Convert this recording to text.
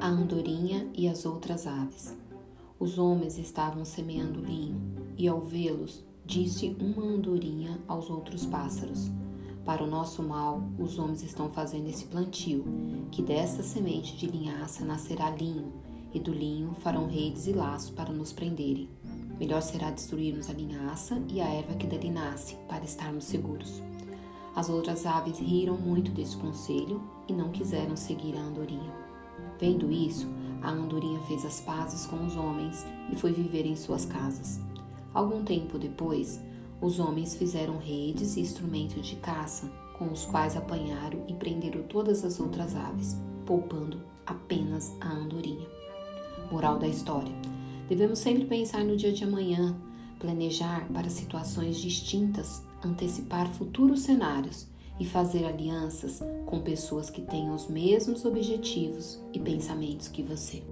a andorinha e as outras aves. Os homens estavam semeando linho, e ao vê-los, disse uma andorinha aos outros pássaros: Para o nosso mal, os homens estão fazendo esse plantio, que desta semente de linhaça nascerá linho, e do linho farão redes e laços para nos prenderem. Melhor será destruirmos a linhaça e a erva que dali nasce, para estarmos seguros. As outras aves riram muito desse conselho e não quiseram seguir a andorinha. Vendo isso, a andorinha fez as pazes com os homens e foi viver em suas casas. Algum tempo depois, os homens fizeram redes e instrumentos de caça, com os quais apanharam e prenderam todas as outras aves, poupando apenas a andorinha. Moral da história: devemos sempre pensar no dia de amanhã, planejar para situações distintas, antecipar futuros cenários e fazer alianças com pessoas que tenham os mesmos objetivos e pensamentos que você.